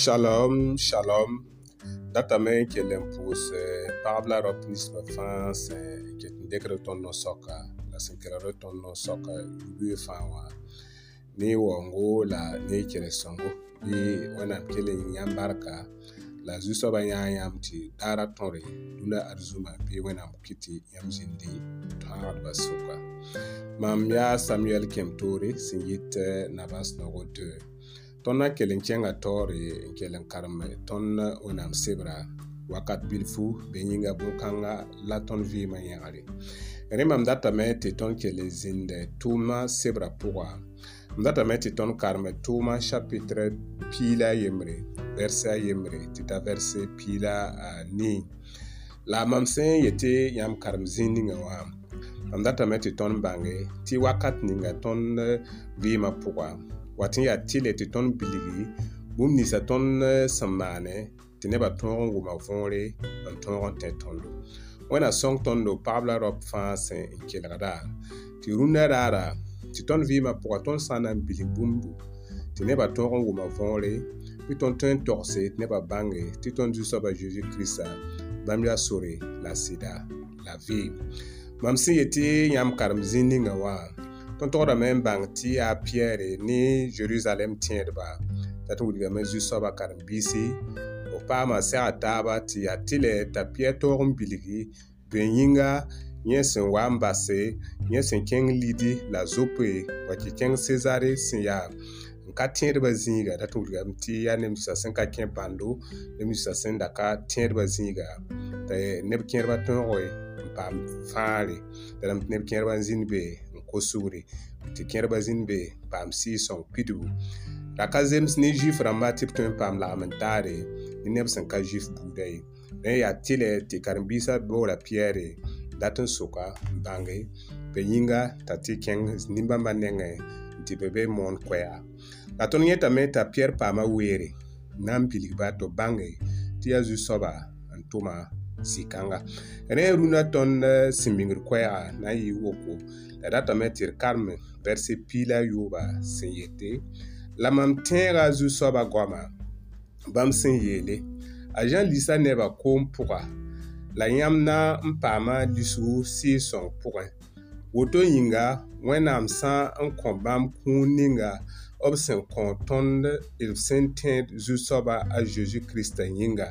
Shalom, shalom Datame ke lempous Pabla rop nispe fans Ket mdek reton non soka Nasen kere reton non soka Nye wongo la Nye kere songo Pi e, wena mkele yin yambarka La zuso bayan yam ti Tara tonre Duna arzuma pi wena mkiti Yam zindi Mam ya Samuel Kemtore Singit eh, Navas Novo 2 tõnd na n kell n kẽnga taoor ye n kell n karem tõnd wẽnnaam sebra wakat bilfu bee yĩnga bõn-kãngã la tõnd vɩɩmã yẽgre rẽ mam datame tɩ tõnd kell n zĩnd tʋʋmã sebrã pʋga m datame tɩ tõnd karem tʋʋmã chapitre piila a yembre vɛrse a yembre tɩ t'a vɛrse piila nii la mam sẽn n yetɩ yãmb karem zĩig ninga wã mam datame tɩ tõnd bãnge tɩ wakat ninga tõnd eh, vɩɩmã pʋga wat n yaa tɩle tɩ tõnd bilgi bũmb ninsã tõnd eh, sẽn maane tɩ nebã tõog n wʋma võore n tõog n tẽ tõndo wẽna sõng tõndo pagb la raob fãa sẽn n kelgda tɩ rũndã raara tɩ tõnd vɩɩmã pʋga tõnd sã n na n bilg bũmbu tɩ nebã tõog n wʋma võore bɩ tõnd tõe n togse tɩ nebã bãnge tɩ tõnd zu-soabã zeezi kiristã bãmb yaa sore la sɩda la vɩɩm mam sẽn yetɩ yãmb karem zĩ ninga wã tõnd togda me n bãng tɩ yaa piɛɛre ne jerusalem tẽedba t'a tɩ wilgame zu-soaba karen-biisi b paama sɛga taaba tɩ yaa tɩ lɛ t'a piɛ toog n bilgi bõe yĩnga yẽ sẽn wa n base yẽ sẽn kẽng lidi la zope wa tɩ kẽng sezare sẽn yaa n ka tẽedbã zĩiga dat wilgame tɩ yaa nemsã sẽn ka kẽ bãndo nemsã sẽn da ka tẽedbã zĩiga tɩ neb kẽedbã tõoge n paam fãare t'a neb zĩnd Kwa sou re, te kyer bazin be, pam si yisong pidou. Raka zem sne jif rama tip twen pam la amantare, ni neb san ka jif bouday. Ne yatile, te karimbisa bo la pierre, daten soka, bangay, pe nyinga, ta te kyen, zinimba man denge, ti bebe moun kweya. Datonye tamen ta pierre pama were, nan pilik bato, bangay, te yazu soba, an touma, sikanga rẽ rũnã tõnd sẽn bĩngr koɛɛga na n yɩ woko la datame tɩ d karem vɛrse piila yooba sẽn yete la mam tẽega zu-soaba goamã bãmb sẽn yeele a zã-liisã nebã koom pʋga la yãmb na n paama lisgu sɩɩ-sõng pʋgẽ woto yĩnga wẽnnaam sã n kõ bãmb kũud ninga b sẽn kõ tõnd d sẽn tẽed zu-soaba a zeezi kiristã yĩnga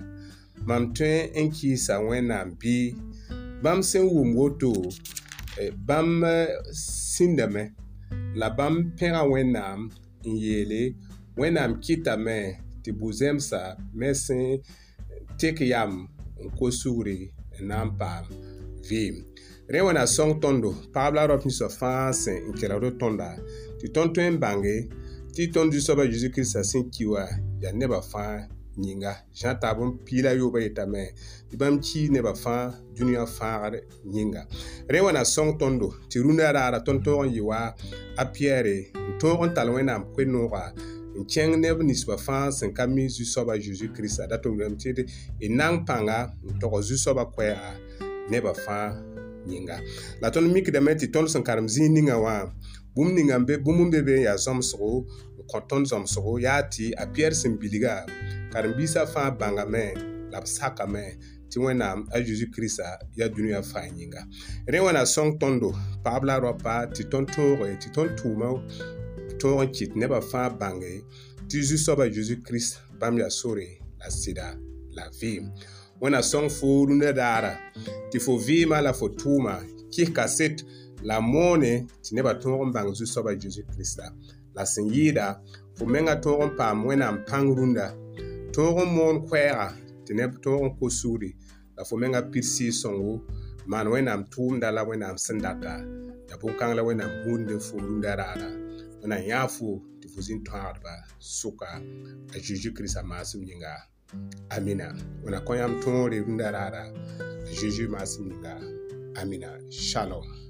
mam tõe n kɩɩsa wẽnnaam bɩ bãmb sẽn wʋm woto e, bãmb e, sĩndame la bãmb pẽga wẽnnaam n yeele wẽnnaam kɩtame tɩ bu-zemsa me sẽn tek yam n ko sugri n na n paam vɩɩm rẽ wẽna sõng tõndo pagb la raop ninsã fãa sẽn n kelgd tõnda tɩ tõnd tõe n bãnge tɩ tõnd zu-soabã zeezi kiristã sẽn ki wa yaa nebã fãa yĩnga sã n taab n piila yooba yetame tɩ bãmb kii nebã fãa dũniyã fãagd yĩnga rẽ wã na sõng tõndo tɩ rũndã raara tõnd-toog n yɩ wa a piɛɛre n tõog n tall wẽnnaam koe-nooga n kẽng neb ninsbã fãa sẽn ka mi zu-soaba zeezi kirista dat n welm tɩd y na n pãnga n tog zu-soabã koɛɛga nebã fãa yĩnga la tõnd mikdame tɩ tõnd sẽn karem zĩig ninga wã bũmb ninga n be bũmb n be be n yaa zõmsgo n kõ tõnd zõmsgo yaa tɩ a piɛɛr sẽn bilga karen-biisã fãa bãngame la b sakame tɩ wẽnnaam a zeezi kiristã yaa dũniyã fãa yĩnga rẽ wẽna sõng tõndo paab la raopa tɩ tõnd tooge tɩ tõnd tʋʋma tõog n kɩt nebã fãa bãnge tɩ zu-soaba zeezi kirist bãmb yaa sore la sɩda la vɩɩm wẽna sõng fo rũndã daara tɩ fo vɩɩmã la fo tʋʋma kɩsga set la moone tɩ nebã tõog n bãng zu-soaba zeezi kiristã la sẽn yɩɩda fo menga tõog n paam wẽnnaam pãng rũndã tõog n moon koɛɛga tɩ neb tõog n kos suuri la fo menga pid sõngo maan wẽnnaam tʋʋmda la wẽnnaam sẽn data ya bõn-kãng la wẽnnaam gũudẽ fo rũndã raara wẽnnaam yãa fo tɩ fo zĩn tõagdba sʋka a maasem yĩnga amina wẽna kõ yãmb tõore rũndã raara a zeezi maasem yĩnga amina shalom